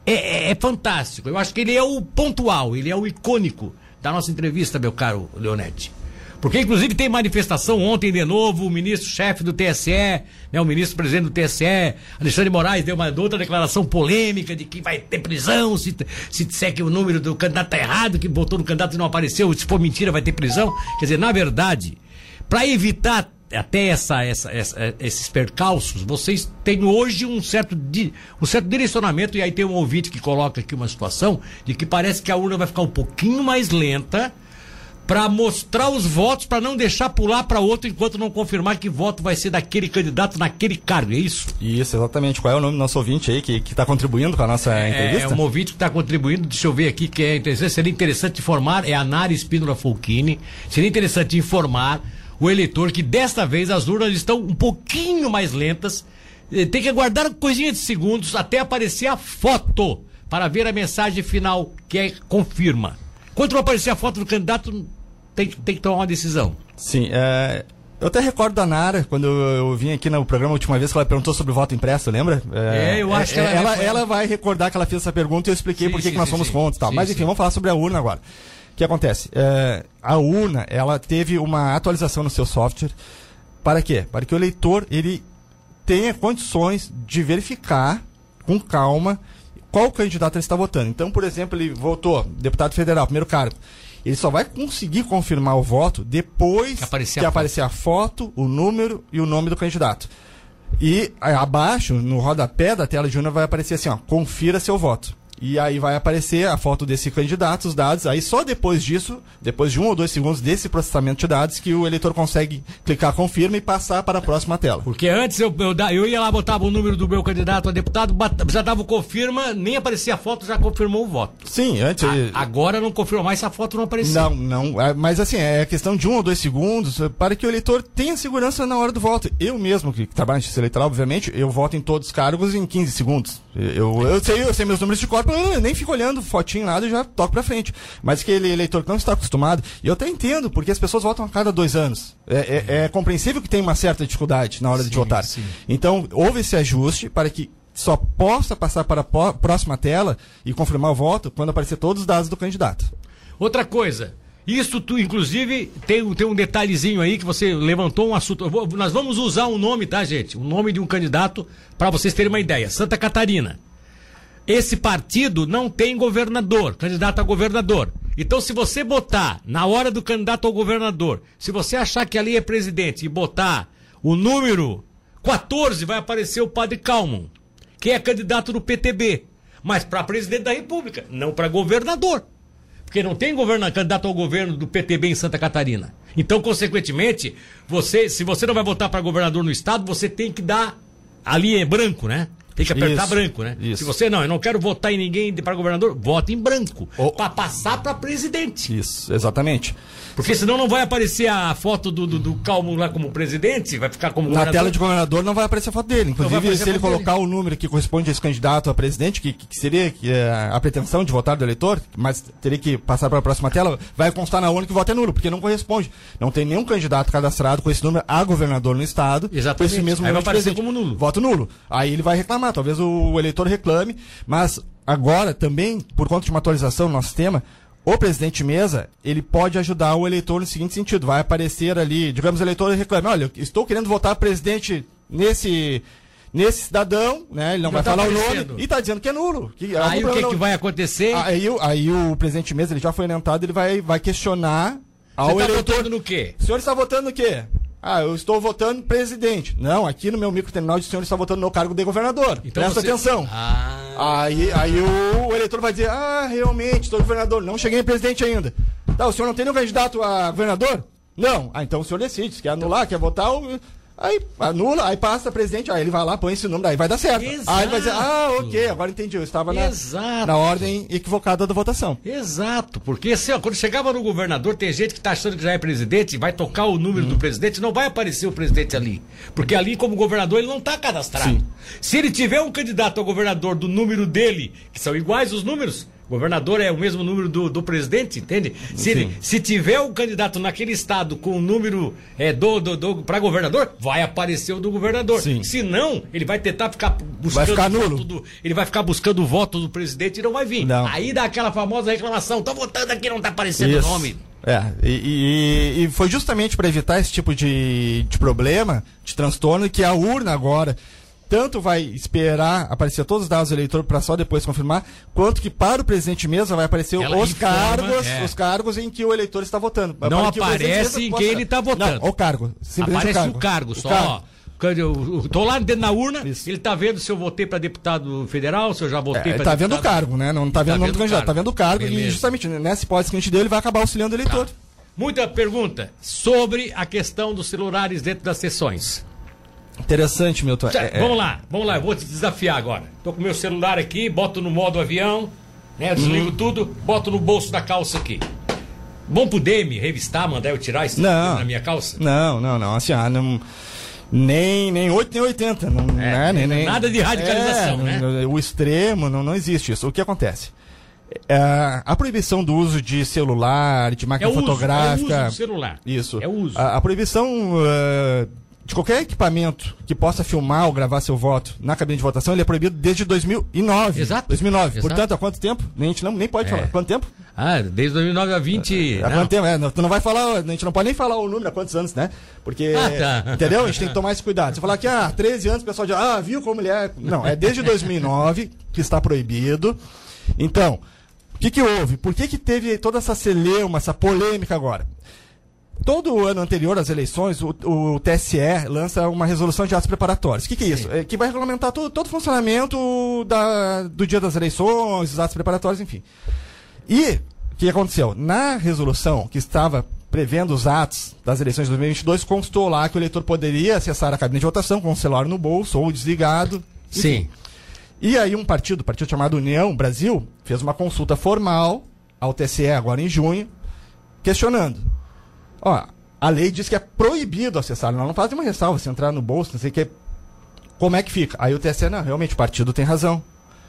Speaker 1: é, é- é fantástico. Eu acho que ele é o pontual, ele é o icônico da nossa entrevista, meu caro Leonetti. Porque, inclusive, tem manifestação ontem de novo, o ministro-chefe do TSE, né, o ministro-presidente do TSE, Alexandre Moraes, deu uma outra declaração polêmica de que vai ter prisão se, se disser que o número do candidato está errado, que votou no candidato e não apareceu, se for mentira vai ter prisão. Quer dizer, na verdade, para evitar até essa, essa- essa- esses percalços, vocês têm hoje um certo, di- um certo direcionamento, e aí tem um ouvinte que coloca aqui uma situação de que parece que a urna vai ficar um pouquinho mais lenta para mostrar os votos, para não deixar pular para outro enquanto não confirmar que voto vai ser daquele candidato naquele cargo, é isso?
Speaker 2: Isso, exatamente. Qual é o nome do nosso ouvinte aí que está contribuindo com a nossa
Speaker 1: É,
Speaker 2: entrevista?
Speaker 1: é um ouvinte que está contribuindo, deixa eu ver aqui que é interessante, seria interessante informar, é a Nari Espínola Folchini, seria interessante informar o eleitor que desta vez as urnas estão um pouquinho mais lentas, eh, tem que aguardar coisinha de segundos até aparecer a foto para ver a mensagem final que é confirma. Quando não aparecer a foto do candidato, tem, que- tem que tomar uma decisão.
Speaker 2: Sim, é, eu até recordo da Nara, quando eu, eu vim aqui no programa a última vez que ela perguntou sobre o voto impresso, lembra?
Speaker 1: É, eu acho que ela-
Speaker 2: ela, ela vai recordar que ela fez essa pergunta e eu expliquei
Speaker 1: Sim,
Speaker 2: por que nós somos
Speaker 1: sim.
Speaker 2: contra e tal.
Speaker 1: Sim,
Speaker 2: Mas enfim, vamos falar sobre a urna agora. O que acontece? É, a urna, ela teve uma atualização no seu software. Para quê? Para que o eleitor, ele tenha condições de verificar com calma qual candidato ele está votando. Então, por exemplo, ele votou deputado federal, primeiro cargo. Ele só vai conseguir confirmar o voto depois
Speaker 1: Que aparecer
Speaker 2: que
Speaker 1: a
Speaker 2: aparecer a foto, o número e o nome do candidato. E aí, abaixo, no rodapé da tela de urna, vai aparecer assim, ó, confira seu voto. E aí vai aparecer a foto desse candidato, os dados. Aí só depois disso, depois de um ou dois segundos desse processamento de dados, que o eleitor consegue clicar confirma e passar para a próxima tela.
Speaker 1: Porque antes eu, eu, eu ia lá, botava o número do meu candidato a deputado, já dava o confirma, nem aparecia a foto, já confirmou o voto.
Speaker 2: Sim, antes.
Speaker 1: A- agora não confirma mais se a foto não apareceu.
Speaker 2: Não, não. é, Mas assim, é questão de um ou dois segundos é, para que o eleitor tenha segurança na hora do voto. Eu mesmo, que trabalho na justiça eleitoral, obviamente, eu voto em todos os cargos em 15 segundos. Eu, eu, sei, eu sei meus números de corpo, eu nem fico olhando fotinho nada e já toco pra frente. Mas aquele eleitor que não está acostumado, e eu até entendo, porque as pessoas votam a cada dois anos. É, é- é compreensível que tem uma certa dificuldade na hora de
Speaker 1: Sim,
Speaker 2: votar.
Speaker 1: sim.
Speaker 2: Então, houve esse ajuste para que só possa passar para a próxima tela e confirmar o voto quando aparecer todos os dados do candidato.
Speaker 1: Outra coisa, isso tu, inclusive, tem, tem um detalhezinho aí que você levantou um assunto. Vou- nós vamos usar um nome, tá, gente? O nome de um candidato para vocês terem uma ideia. Santa Catarina. Esse partido não tem governador, candidato a governador. Então, se você botar na hora do candidato ao governador, se você achar que ali é presidente e botar o número 14, vai aparecer o padre Calmon, que é candidato do PTB, mas para presidente da República, não para governador. Porque não tem governa, candidato ao governo do PTB em Santa Catarina. Então, consequentemente, você, se você não vai votar para governador no estado, você tem que dar ali é branco, né? Tem que apertar
Speaker 2: Isso,
Speaker 1: branco, né?
Speaker 2: isso.
Speaker 1: Se você não, eu não quero votar em ninguém para governador, vote em branco.
Speaker 2: Ou-
Speaker 1: Para passar para presidente.
Speaker 2: Isso, exatamente.
Speaker 1: Porque senão não vai aparecer a foto do, do, do Calmo lá como presidente, vai ficar como
Speaker 2: Na
Speaker 1: governador.
Speaker 2: tela de governador não vai aparecer a foto dele. Inclusive, se ele colocar o número que corresponde a esse candidato a presidente, que, que seria que é a pretensão de votar do eleitor, mas teria que passar para a próxima tela, vai constar na urna que o voto é nulo, porque não corresponde. Não tem nenhum candidato cadastrado com esse número a governador no estado,
Speaker 1: Exatamente.
Speaker 2: com esse mesmo
Speaker 1: Aí vai aparecer como nulo.
Speaker 2: Voto nulo. Aí ele vai reclamar, talvez o eleitor reclame, mas agora também, por conta de uma atualização no nosso sistema, o presidente mesa, ele pode ajudar o eleitor no seguinte sentido, vai aparecer ali, digamos, o eleitor reclama, olha, estou querendo votar presidente nesse nesse cidadão, né? Ele não,
Speaker 1: Não
Speaker 2: vai
Speaker 1: tá
Speaker 2: falar o
Speaker 1: aparecendo.
Speaker 2: nome e está dizendo que é nulo. Que
Speaker 1: Aí
Speaker 2: algum
Speaker 1: o que, que vai acontecer?
Speaker 2: Aí, o- aí o presidente mesa, ele já foi orientado, ele vai, vai questionar ao
Speaker 1: Você tá
Speaker 2: eleitor.
Speaker 1: votando no quê?
Speaker 2: O senhor está votando no quê? Ah, eu estou votando presidente. Não, aqui no meu microterminal de senhor está votando no cargo de governador.
Speaker 1: Então
Speaker 2: Presta
Speaker 1: você-
Speaker 2: atenção.
Speaker 1: Ah.
Speaker 2: Aí, aí o, o eleitor vai dizer, ah, realmente, estou governador, não cheguei em presidente ainda. Tá, o senhor não tem nenhum candidato a governador? Não. Ah, então o senhor decide, se quer anular, quer votar, o- aí anula, aí passa presidente, aí ele vai lá, põe esse número, aí vai dar certo.
Speaker 1: Exato.
Speaker 2: Aí ele vai dizer, ah, ok, agora entendi, eu estava na,
Speaker 1: Exato.
Speaker 2: na ordem equivocada da votação.
Speaker 1: Exato, porque assim, ó, quando chegava no governador, tem gente que tá achando que já é presidente, vai tocar o número
Speaker 2: Hum.
Speaker 1: do presidente, não vai aparecer o presidente ali. Porque ali, como governador, ele não tá cadastrado.
Speaker 2: Sim.
Speaker 1: Se ele tiver um candidato a governador do número dele, que são iguais os números, governador é o mesmo número do, do presidente, entende? Se, ele, se tiver um candidato naquele estado com o número é, do, do, do, para governador, vai aparecer o do governador.
Speaker 2: Sim.
Speaker 1: Se não, ele vai tentar ficar buscando
Speaker 2: ficar
Speaker 1: o voto
Speaker 2: nulo.
Speaker 1: do- ele vai ficar buscando o voto do presidente e não vai vir.
Speaker 2: Não.
Speaker 1: Aí dá aquela famosa reclamação, tô votando aqui, não tá aparecendo o nome.
Speaker 2: É, e, e- e foi justamente para evitar esse tipo de, de problema, de transtorno, que a urna agora tanto vai esperar aparecer todos os dados do eleitor para só depois confirmar, quanto que para o presidente mesmo vai aparecer
Speaker 1: Ela
Speaker 2: os
Speaker 1: informa,
Speaker 2: cargos,
Speaker 1: é.
Speaker 2: os cargos em que o eleitor está votando.
Speaker 1: Não
Speaker 2: que o
Speaker 1: aparece em quem ele está votando.
Speaker 2: Não, o cargo. simplesmente
Speaker 1: Aparece o cargo, só. ó. Quando Eu, eu tô lá dentro na urna,
Speaker 2: Isso.
Speaker 1: ele tá vendo se eu votei para deputado federal, se eu já votei
Speaker 2: É,
Speaker 1: para
Speaker 2: tá vendo o cargo, né? Não tá vendo o nome do
Speaker 1: o
Speaker 2: candidato,
Speaker 1: cargo.
Speaker 2: tá vendo o cargo e
Speaker 1: Beleza.
Speaker 2: justamente nessa hipótese que a gente deu, ele vai acabar auxiliando o eleitor.
Speaker 1: Muita pergunta sobre a questão dos celulares dentro das sessões.
Speaker 2: Interessante, Milton.
Speaker 1: Tá,
Speaker 2: É, é,
Speaker 1: Vamos lá, vamos lá, eu vou te desafiar agora. Tô com meu celular aqui, boto no modo avião, né? Desligo
Speaker 2: Uhum.
Speaker 1: tudo, boto no bolso da calça aqui. Bom poder me revistar, mandar eu tirar isso
Speaker 2: Não.
Speaker 1: na minha calça?
Speaker 2: Não, não, não. Assim, ah, não. Nem, nem 8, nem 80. Não, né? nem,
Speaker 1: nada de radicalização,
Speaker 2: É,
Speaker 1: né?
Speaker 2: O extremo, não, não existe isso. O que acontece? É, a proibição do uso de celular, de
Speaker 1: É
Speaker 2: máquina
Speaker 1: o uso, é o
Speaker 2: fotográfica.
Speaker 1: uso do celular.
Speaker 2: Isso.
Speaker 1: É o uso.
Speaker 2: A, a proibição eh, de qualquer equipamento que possa filmar ou gravar seu voto na cabine de votação, ele é proibido desde 2009.
Speaker 1: Exato.
Speaker 2: 2009.
Speaker 1: Exato.
Speaker 2: Portanto, há quanto tempo? Nem, a gente não, nem pode
Speaker 1: É.
Speaker 2: falar. Quanto tempo?
Speaker 1: Ah, desde 2009 a 20.
Speaker 2: Há quanto tempo? É, não, tu não vai falar, a gente não pode nem falar o número há quantos anos, né? Porque,
Speaker 1: Ah, tá.
Speaker 2: entendeu? A gente tem que tomar esse cuidado. Se falar que, ah, 13 anos, o pessoal diz, ah, viu como ele é. Não, é desde 2009 que está proibido. Então, o que que houve? Por que que teve toda essa celeuma, essa polêmica agora? Todo ano anterior às eleições, o, o TSE lança uma resolução de atos preparatórios. O que, que é isso? É que vai regulamentar todo, todo o funcionamento da- do dia das eleições, os atos preparatórios, enfim. E o que aconteceu? Na resolução que estava prevendo os atos das eleições de 2022, constou lá que o eleitor poderia acessar a cabine de votação com o celular no bolso ou desligado.
Speaker 1: Sim.
Speaker 2: E aí um partido, um partido chamado União Brasil, fez uma consulta formal ao TSE agora em junho, questionando. Ó, a lei diz que é proibido acessar, não, não faz nenhuma ressalva se entrar no bolso, não sei o que. Como é que fica? Aí o TSE, não, realmente o partido tem razão.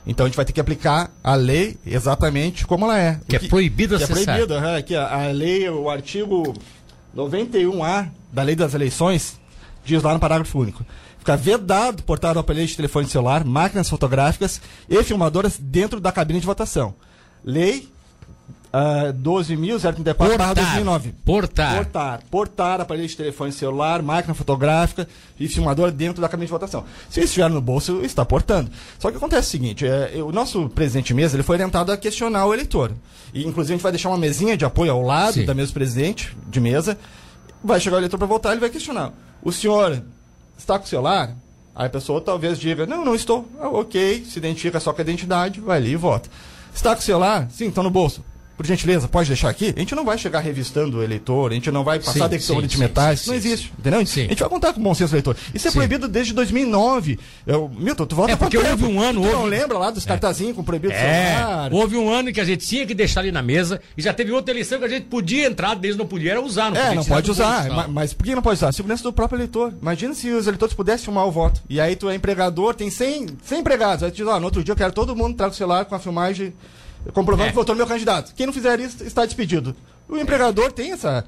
Speaker 2: Então a gente vai ter que aplicar a lei exatamente como ela é.
Speaker 1: Que é proibido
Speaker 2: que é
Speaker 1: acessar.
Speaker 2: proibido, aham, aqui a, a lei, o artigo 91A da lei das eleições diz lá no parágrafo único. Fica vedado portar o aparelho de telefone celular, máquinas fotográficas e filmadoras dentro da cabine de votação. Lei ah, 12.034
Speaker 1: Portar.
Speaker 2: 2009.
Speaker 1: Portar.
Speaker 2: Portar. Portar aparelho de telefone celular, máquina fotográfica e filmador dentro da cabine de votação. Se isso estiver no bolso, está portando. Só que acontece o seguinte, é, o nosso presidente de mesa ele foi orientado a questionar o eleitor. E inclusive a gente vai deixar uma mesinha de apoio ao lado
Speaker 1: Sim.
Speaker 2: da mesa do presidente de mesa. Vai chegar o eleitor para votar, ele vai questionar. O senhor está com o celular? Aí a pessoa talvez diga, não, não estou. Ah, ok, se identifica só com a identidade, vai ali e vota. Está com o celular? Sim, está no bolso. Por gentileza, pode deixar aqui? A gente não vai chegar revistando o eleitor, a gente não vai passar detector de metais,
Speaker 1: sim,
Speaker 2: não existe, entendeu?
Speaker 1: Sim.
Speaker 2: A gente vai contar com o bom senso do eleitor. Isso é proibido desde 2009. Eu, Milton, tu volta
Speaker 1: É, porque houve um ano,
Speaker 2: Tu não
Speaker 1: houve-
Speaker 2: lembra lá dos cartazinhos com proibido
Speaker 1: É,
Speaker 2: celular?
Speaker 1: houve um ano que a gente tinha que deixar ali na mesa e já teve outra eleição que a gente podia entrar, desde não podia era usar. Não
Speaker 2: É, não pode usar.
Speaker 1: bolso,
Speaker 2: ma-
Speaker 1: não.
Speaker 2: Mas, por que não pode usar? Segurança do próprio eleitor. Imagina se os eleitores pudessem filmar o voto. E aí tu é empregador, tem 100, 100 empregados. Aí tu diz, ó, no outro dia eu quero todo mundo traga o celular com a filmagem comprovando
Speaker 1: É.
Speaker 2: que votou no meu candidato. Quem não fizer isso está despedido. O empregador tem essa,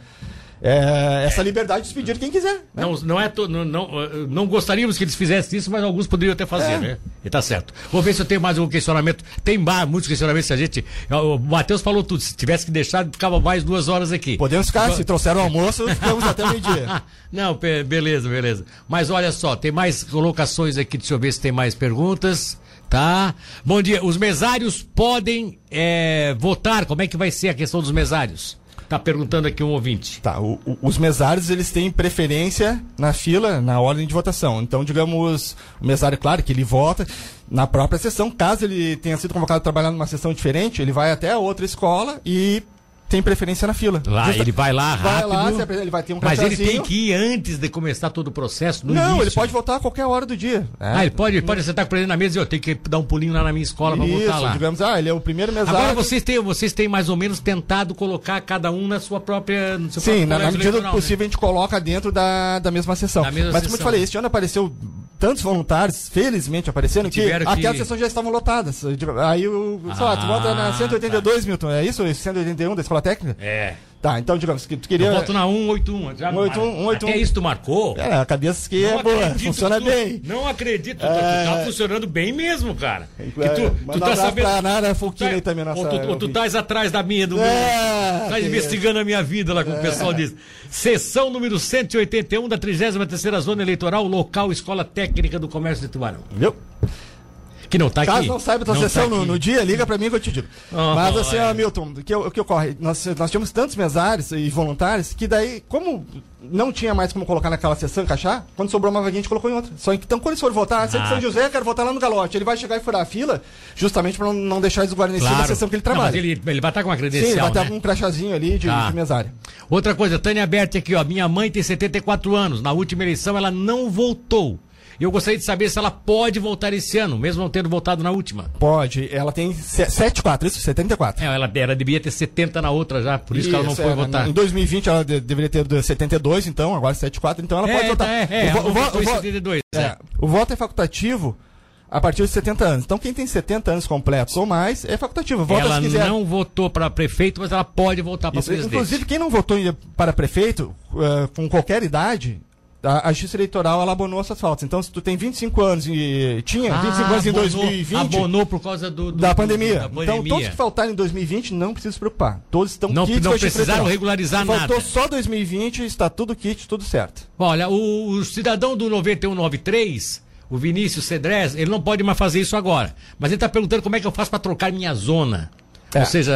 Speaker 2: é, essa liberdade de despedir quem quiser. né?
Speaker 1: Não, não, é to- não, não, não gostaríamos que eles fizessem isso, mas alguns poderiam até fazer,
Speaker 2: É.
Speaker 1: né? E tá certo. Vou ver se eu tenho mais um questionamento. Tem mais, muitos questionamentos. Se a gente. O Matheus falou tudo. Se tivesse que deixar, ficava mais duas horas aqui.
Speaker 2: Podemos ficar, se trouxeram o almoço, ficamos até meio-dia. [LAUGHS]
Speaker 1: Não, beleza, beleza. Mas olha só, tem mais colocações aqui, deixa eu ver se tem mais perguntas. Tá? Bom dia. Os mesários podem eh, votar. Como é que vai ser a questão dos mesários? Tá perguntando aqui um ouvinte.
Speaker 2: Tá, o- o- os mesários eles têm preferência na fila, na ordem de votação. Então, digamos, o mesário, claro, que ele vota na própria sessão. Caso ele tenha sido convocado a trabalhar numa sessão diferente, ele vai até a outra escola e tem preferência na fila.
Speaker 1: Lá,
Speaker 2: Justa-
Speaker 1: ele vai lá
Speaker 2: Vai
Speaker 1: rápido.
Speaker 2: lá, se apre- ele vai ter um
Speaker 1: mas ele tem que ir antes de começar todo o processo.
Speaker 2: Não,
Speaker 1: início.
Speaker 2: ele pode votar a qualquer hora do dia. É.
Speaker 1: Ah, ele pode, ele pode sentar com ele na mesa e eu tenho que dar um pulinho lá na minha escola pra
Speaker 2: Isso,
Speaker 1: votar lá.
Speaker 2: digamos, ah, ele é o primeiro mesário.
Speaker 1: Agora vocês têm, vocês têm mais ou menos tentado colocar cada um na sua própria.
Speaker 2: Sim, na, na medida do
Speaker 1: né?
Speaker 2: possível a gente coloca dentro da, da mesma sessão.
Speaker 1: Da mesma
Speaker 2: Mas como eu te
Speaker 1: sessão.
Speaker 2: falei, este ano apareceu tantos voluntários, felizmente apareceram, que,
Speaker 1: que-
Speaker 2: aquelas sessões já estavam lotadas. Aí o. sei lá, tu
Speaker 1: Ah,
Speaker 2: vota na 182, Milton, é isso? Esse 181 da escola técnica?
Speaker 1: É.
Speaker 2: Tá, então digamos que tu queria.
Speaker 1: Eu voto na 181. Já
Speaker 2: 181, 181.
Speaker 1: Até isso tu marcou?
Speaker 2: É, a cabeça que
Speaker 1: Não
Speaker 2: é boa, funciona
Speaker 1: tu-
Speaker 2: bem.
Speaker 1: Não acredito, tu,
Speaker 2: É.
Speaker 1: tu tá funcionando bem mesmo, cara. Que tu,
Speaker 2: É,
Speaker 1: tu
Speaker 2: um
Speaker 1: tá sabendo.
Speaker 2: pra Nara
Speaker 1: tu
Speaker 2: Fulquini aí também, nossa
Speaker 1: ou tu, ou tu estás atrás da minha, do meu.
Speaker 2: É,
Speaker 1: Tá
Speaker 2: que-
Speaker 1: investigando a minha vida lá, como o pessoal diz. Sessão número 181 da 33 Zona Eleitoral, local Escola Técnica do Comércio de Tubarão.
Speaker 2: Viu?
Speaker 1: Que não tá aqui.
Speaker 2: Caso não saiba a tua
Speaker 1: Não
Speaker 2: sessão
Speaker 1: tá
Speaker 2: no, no dia, liga pra mim que eu te digo.
Speaker 1: Ah,
Speaker 2: Mas assim,
Speaker 1: é.
Speaker 2: ó, Milton, o que, o que ocorre? Nós, nós tínhamos tantos mesários e voluntários que daí, como não tinha mais como colocar naquela sessão, encaixar, quando sobrou uma vaguinha, a gente colocou em outra. Só que, então, quando eles forem votar, se é de
Speaker 1: Ah.
Speaker 2: São José, quero votar lá no Galote. Ele vai chegar e furar a fila, justamente pra não, não deixar desguarnecido
Speaker 1: Claro.
Speaker 2: a sessão que ele
Speaker 1: Não, mas
Speaker 2: trabalha.
Speaker 1: ele, ele vai estar com uma
Speaker 2: Sim, ele
Speaker 1: credencial,
Speaker 2: vai ter
Speaker 1: né?
Speaker 2: um crachazinho ali de,
Speaker 1: Tá.
Speaker 2: de mesário.
Speaker 1: Outra coisa, Tânia Berti aqui, ó. Minha mãe tem 74 anos. Na última eleição ela não voltou. E eu gostaria de saber se ela pode voltar esse ano, mesmo não tendo voltado na última.
Speaker 2: Pode, ela tem 74, isso, 74.
Speaker 1: É, ela, ela devia ter 70 na outra já, por isso, que ela não
Speaker 2: Isso,
Speaker 1: foi
Speaker 2: é,
Speaker 1: votar.
Speaker 2: Em 2020 ela de- deveria ter do 72, então, agora 74, então ela pode
Speaker 1: é,
Speaker 2: votar.
Speaker 1: tá, é, é,
Speaker 2: O vo- o vo-
Speaker 1: votou
Speaker 2: o
Speaker 1: em
Speaker 2: vo-
Speaker 1: 72.
Speaker 2: É,
Speaker 1: é.
Speaker 2: o voto é facultativo a partir de 70 anos. Então, quem tem 70 anos completos ou mais é facultativo. Vota
Speaker 1: ela não votou para prefeito, mas ela pode votar para
Speaker 2: Isso,
Speaker 1: presidente.
Speaker 2: inclusive, quem não votou para prefeito, eh, com qualquer idade, a, a Justiça Eleitoral ela abonou essas faltas. Então, se tu tem 25 anos e tinha 25 anos em
Speaker 1: Ah, abonou-
Speaker 2: 2020.
Speaker 1: Abonou por causa do, do-
Speaker 2: Da pandemia.
Speaker 1: da
Speaker 2: Então,
Speaker 1: pandemia.
Speaker 2: todos que faltarem em 2020 não precisam se preocupar. Todos estão
Speaker 1: Não-
Speaker 2: kits
Speaker 1: não precisaram regularizar
Speaker 2: Faltou
Speaker 1: nada.
Speaker 2: só 2020, está tudo kit, tudo certo.
Speaker 1: Olha, o, o cidadão do 9193, o Vinícius Cedrez, ele não pode mais fazer isso agora. Mas ele está perguntando como é que eu faço para trocar minha zona.
Speaker 2: É.
Speaker 1: Ou seja,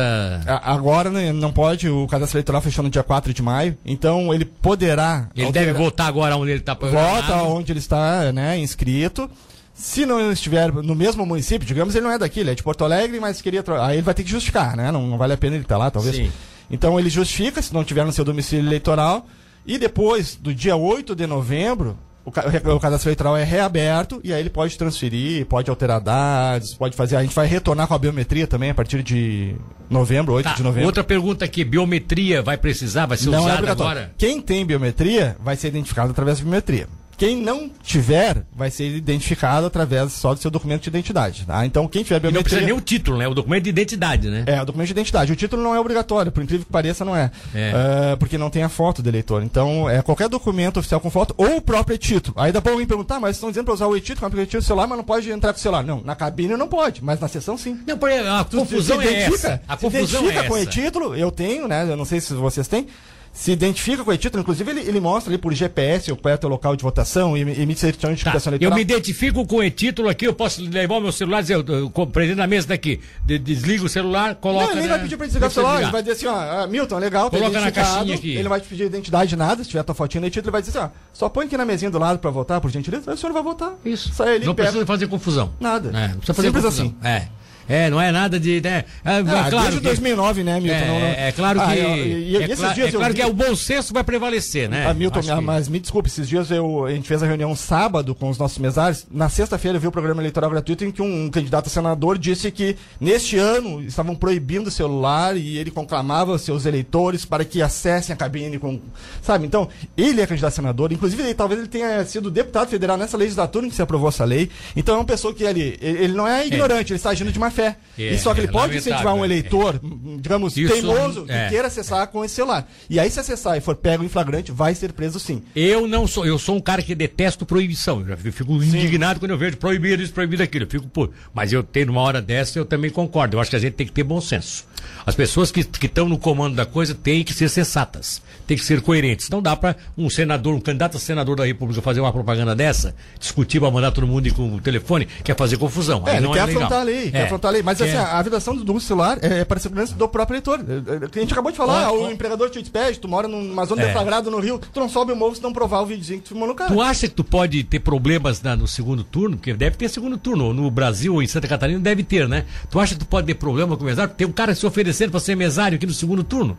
Speaker 2: Agora né, não pode, o cadastro eleitoral fechou no dia 4 de maio, então ele poderá.
Speaker 1: ele
Speaker 2: alterar-
Speaker 1: deve votar agora onde ele está
Speaker 2: Vota onde ele está né, inscrito. Se não estiver no mesmo município, digamos, ele não é daqui, ele é de Porto Alegre, mas queria. Aí ele vai ter que justificar, né? Não, não vale a pena ele estar lá, talvez.
Speaker 1: Sim.
Speaker 2: Então ele justifica, se não tiver no seu domicílio eleitoral. E depois, do dia 8 de novembro, o, ca- o cadastro eleitoral é reaberto e aí ele pode transferir, pode alterar dados, pode fazer. A gente vai retornar com a biometria também a partir de novembro, 8
Speaker 1: Tá,
Speaker 2: de novembro.
Speaker 1: outra pergunta aqui, biometria vai precisar, vai ser
Speaker 2: Não é
Speaker 1: usada
Speaker 2: obrigatório.
Speaker 1: agora?
Speaker 2: Quem tem biometria vai ser identificado através da biometria. Quem não tiver, vai ser identificado através só do seu documento de identidade. Tá? Então, quem tiver
Speaker 1: E não precisa
Speaker 2: biometria.
Speaker 1: nem o título, né? O documento de identidade, né?
Speaker 2: É, o documento de identidade. O título não é obrigatório, por incrível que pareça, não é.
Speaker 1: É.
Speaker 2: Ah, porque não tem a foto do eleitor. Então, é qualquer documento oficial com foto ou o próprio e-título. Aí dá pra alguém perguntar, mas estão dizendo pra usar o e-título, o e-título do celular, mas não pode entrar com o celular. Não, na cabine não pode, mas na sessão sim.
Speaker 1: Não, porque a confusão
Speaker 2: se
Speaker 1: é
Speaker 2: identifica,
Speaker 1: essa. A
Speaker 2: se
Speaker 1: confusão
Speaker 2: identifica
Speaker 1: é
Speaker 2: com
Speaker 1: essa.
Speaker 2: e-título, eu tenho, né? Eu não sei se vocês têm. Se identifica com o e-título, inclusive ele, ele mostra ali por GPS, qual é o teu local de votação, e emite certidão de
Speaker 1: Tá,
Speaker 2: identificação
Speaker 1: eu
Speaker 2: eleitoral.
Speaker 1: me identifico com o e-título aqui, eu posso levar o meu celular e dizer, eu, eu, eu presidente na mesa daqui, de- desliga o celular, coloca.
Speaker 2: Não, ele nem
Speaker 1: na-
Speaker 2: vai pedir pra desligar o celular, ele
Speaker 1: desligar.
Speaker 2: vai dizer assim, ó, ah, Milton, legal,
Speaker 1: Coloca na caixinha aqui.
Speaker 2: Ele vai te pedir identidade nada, se tiver tua fotinha no e-título, ele vai dizer assim, ó, só põe aqui na mesinha do lado pra votar, por gentileza, aí o senhor vai votar.
Speaker 1: Isso.
Speaker 2: Sai ali,
Speaker 1: não
Speaker 2: pega.
Speaker 1: precisa fazer confusão.
Speaker 2: Nada.
Speaker 1: É, não precisa fazer
Speaker 2: Simples
Speaker 1: confusão.
Speaker 2: assim.
Speaker 1: É. É, não é nada de. Né, é,
Speaker 2: Ah,
Speaker 1: claro
Speaker 2: desde
Speaker 1: que,
Speaker 2: 2009, né, Milton?
Speaker 1: É,
Speaker 2: Não, não-
Speaker 1: é claro que.
Speaker 2: Ah, eu-
Speaker 1: é, cla-
Speaker 2: dias
Speaker 1: é
Speaker 2: eu
Speaker 1: claro
Speaker 2: vi-
Speaker 1: que é o bom senso vai prevalecer, né?
Speaker 2: Ah, Milton, ah,
Speaker 1: que-
Speaker 2: mas me desculpe, esses dias eu, a gente fez a reunião sábado com os nossos mesários. Na sexta-feira eu vi o programa eleitoral gratuito em que um candidato a senador disse que neste ano estavam proibindo o celular e ele conclamava seus eleitores para que acessem a cabine com. Sabe? Então, ele é candidato a senador. Inclusive, ele- talvez ele tenha sido deputado federal nessa legislatura em que se aprovou essa lei. Então é uma pessoa que ele, ele ele não é ignorante, ele está agindo de má fé.
Speaker 1: É,
Speaker 2: e só que ele
Speaker 1: é
Speaker 2: pode incentivar um
Speaker 1: é.
Speaker 2: eleitor, hum, digamos,
Speaker 1: Isso,
Speaker 2: teimoso,
Speaker 1: é.
Speaker 2: que queira acessar com esse celular. E aí, se acessar e for pego em flagrante, vai ser preso sim.
Speaker 1: Eu não sou, eu sou um cara que detesto proibição. Eu fico- fico indignado quando eu vejo proibido isso, proibido aquilo. Eu fico, pô, mas eu tenho uma hora dessa, eu também concordo. Eu acho que a gente tem que ter bom senso. As pessoas que estão no comando da coisa têm que ser sensatas, têm que ser coerentes. Não dá para um senador, um candidato a senador da República fazer uma propaganda dessa, discutir para mandar todo mundo ir com o telefone, quer fazer confusão.
Speaker 2: É,
Speaker 1: Aí
Speaker 2: ele
Speaker 1: não
Speaker 2: quer
Speaker 1: é legal.
Speaker 2: afrontar a lei, quer
Speaker 1: É.
Speaker 2: afrontar quanto à lei. Mas assim,
Speaker 1: É.
Speaker 2: a, a vedação do uso celular é, é para segurança do próprio eleitor. É, é, que a gente acabou de falar,
Speaker 1: Ó,
Speaker 2: o empregador te despede, tu mora numa zona
Speaker 1: É.
Speaker 2: deflagrada no Rio, tu não sobe o morro se não provar o videozinho que tu filmou no carro.
Speaker 1: Tu acha que tu pode ter problemas na- no segundo turno? Porque deve ter segundo turno. No Brasil ou em Santa Catarina deve ter, né? Tu acha que tu pode ter problema com o mesário? Tem um cara se oferecendo para ser mesário aqui no segundo turno.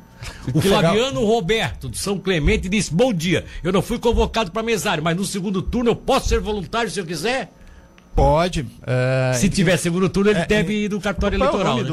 Speaker 1: O
Speaker 2: Que legal.
Speaker 1: Fabiano Roberto, de São Clemente, disse: Bom dia, eu não fui convocado para mesário, mas no segundo turno eu posso ser voluntário se eu quiser?
Speaker 2: Pode. é,
Speaker 1: Se tiver segundo turno, ele
Speaker 2: é,
Speaker 1: deve ir no cartório
Speaker 2: qual é o
Speaker 1: eleitoral.
Speaker 2: nome
Speaker 1: né?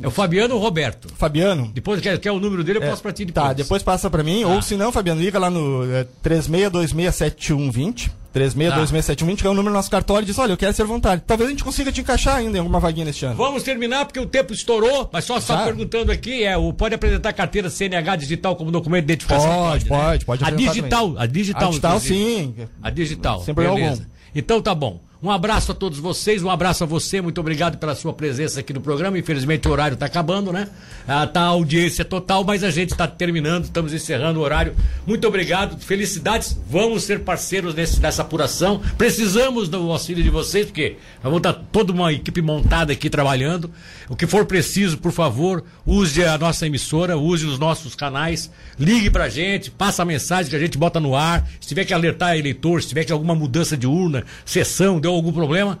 Speaker 2: do
Speaker 1: É o Fabiano Roberto.
Speaker 2: Depois
Speaker 1: Depois, quer, quer o número dele, eu posso pra ti depois.
Speaker 2: Tá, depois passa pra mim. Ou se não, Fabiano, liga lá no é, 36267120. 36267120, que é o número do nosso cartório, e diz: Olha, eu quero ser voluntário. Talvez a gente consiga te encaixar ainda em alguma vaguinha neste ano.
Speaker 1: Vamos terminar porque o tempo estourou, mas só, só
Speaker 2: Tá.
Speaker 1: perguntando aqui, é, o, pode apresentar carteira CNH digital como documento de identificação?
Speaker 2: Pode,
Speaker 1: né?
Speaker 2: pode, pode
Speaker 1: A digital, a digital.
Speaker 2: A digital,
Speaker 1: inclusive.
Speaker 2: sim.
Speaker 1: A digital.
Speaker 2: Sem problema algum.
Speaker 1: Então tá bom. Um abraço a todos vocês, um abraço a você, muito obrigado pela sua presença aqui no programa. Infelizmente o horário está acabando, né? Ah, tá a audiência total, mas a gente está terminando, estamos encerrando o horário. Muito obrigado, felicidades. Vamos ser parceiros nesse, nessa apuração. Precisamos do auxílio de vocês, porque vamos estar toda uma equipe montada aqui trabalhando. O que for preciso, por favor, use a nossa emissora, use os nossos canais, ligue pra gente, passa a mensagem que a gente bota no ar. Se tiver que alertar eleitor, se tiver que alguma mudança de urna, sessão, deu algum problema,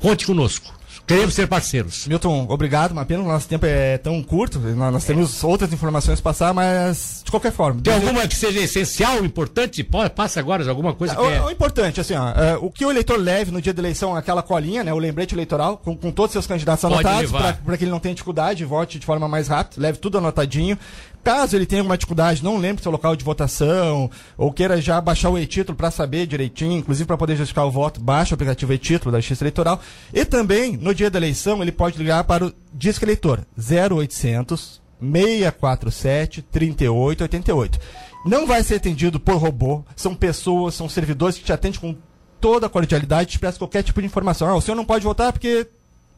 Speaker 1: conte conosco. Queremos ser parceiros.
Speaker 2: Milton, obrigado. Uma pena o nosso tempo é tão curto. Nós, temos outras informações a passar, mas de qualquer forma.
Speaker 1: Tem alguma que seja essencial, importante? Passa agora alguma coisa que
Speaker 2: O,
Speaker 1: é.
Speaker 2: o importante, assim, ó, é, o que o eleitor leve no dia da eleição, aquela colinha, né, o lembrete eleitoral, com, com todos os seus candidatos
Speaker 1: Pode
Speaker 2: anotados, para que ele não tenha dificuldade e vote de forma mais rápida, leve tudo anotadinho. Caso ele tenha alguma dificuldade, não lembre seu local de votação, ou queira já baixar o e-título para saber direitinho, inclusive para poder justificar o voto, baixe o aplicativo e-título da Justiça Eleitoral. E também, no dia da eleição, ele pode ligar para o Disque Eleitor 0800 647 3888. Não vai ser atendido por robô, são pessoas, são servidores que te atendem com toda a cordialidade, te prestam qualquer tipo de informação. Ah, o senhor não pode votar porque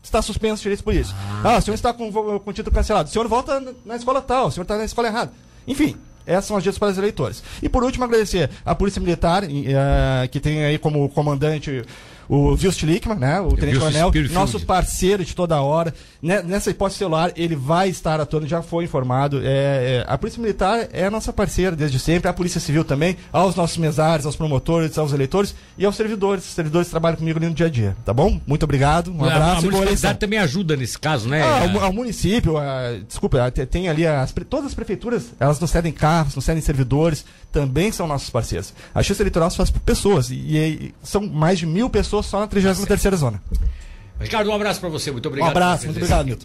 Speaker 2: está suspenso os direitos por isso. Ah, o senhor está com, com o título cancelado. O senhor volta na- escola tal, o senhor está na escola errada. Enfim, essas são as dicas para os eleitores. E por último, agradecer à Polícia Militar, eh, que tem aí como comandante o Wilst Lickman, né, o Tenente Coronel, nosso parceiro de toda hora. Ne- Nessa hipótese celular, ele vai estar atuando, já foi informado. É, é, a Polícia Militar é a nossa parceira desde sempre, a Polícia Civil também, aos nossos mesários, aos promotores, aos eleitores e aos servidores. Os servidores trabalham comigo ali no dia a dia. Tá bom? Muito obrigado, um
Speaker 1: a, a
Speaker 2: abraço boa eleição.
Speaker 1: municipalidade também ajuda nesse caso, né?
Speaker 2: Ah, o, mu- o município, ah, desculpa, te- tem ali as, todas as prefeituras, elas nos cedem carros, nos cedem servidores, também são nossos parceiros. A Justiça Eleitoral se faz por pessoas, e, e são mais de mil pessoas só na 33ª zona.
Speaker 1: Ricardo, um abraço pra você, muito
Speaker 2: Um
Speaker 1: obrigado.
Speaker 2: abraço,
Speaker 1: pela
Speaker 2: muito obrigado, Milton.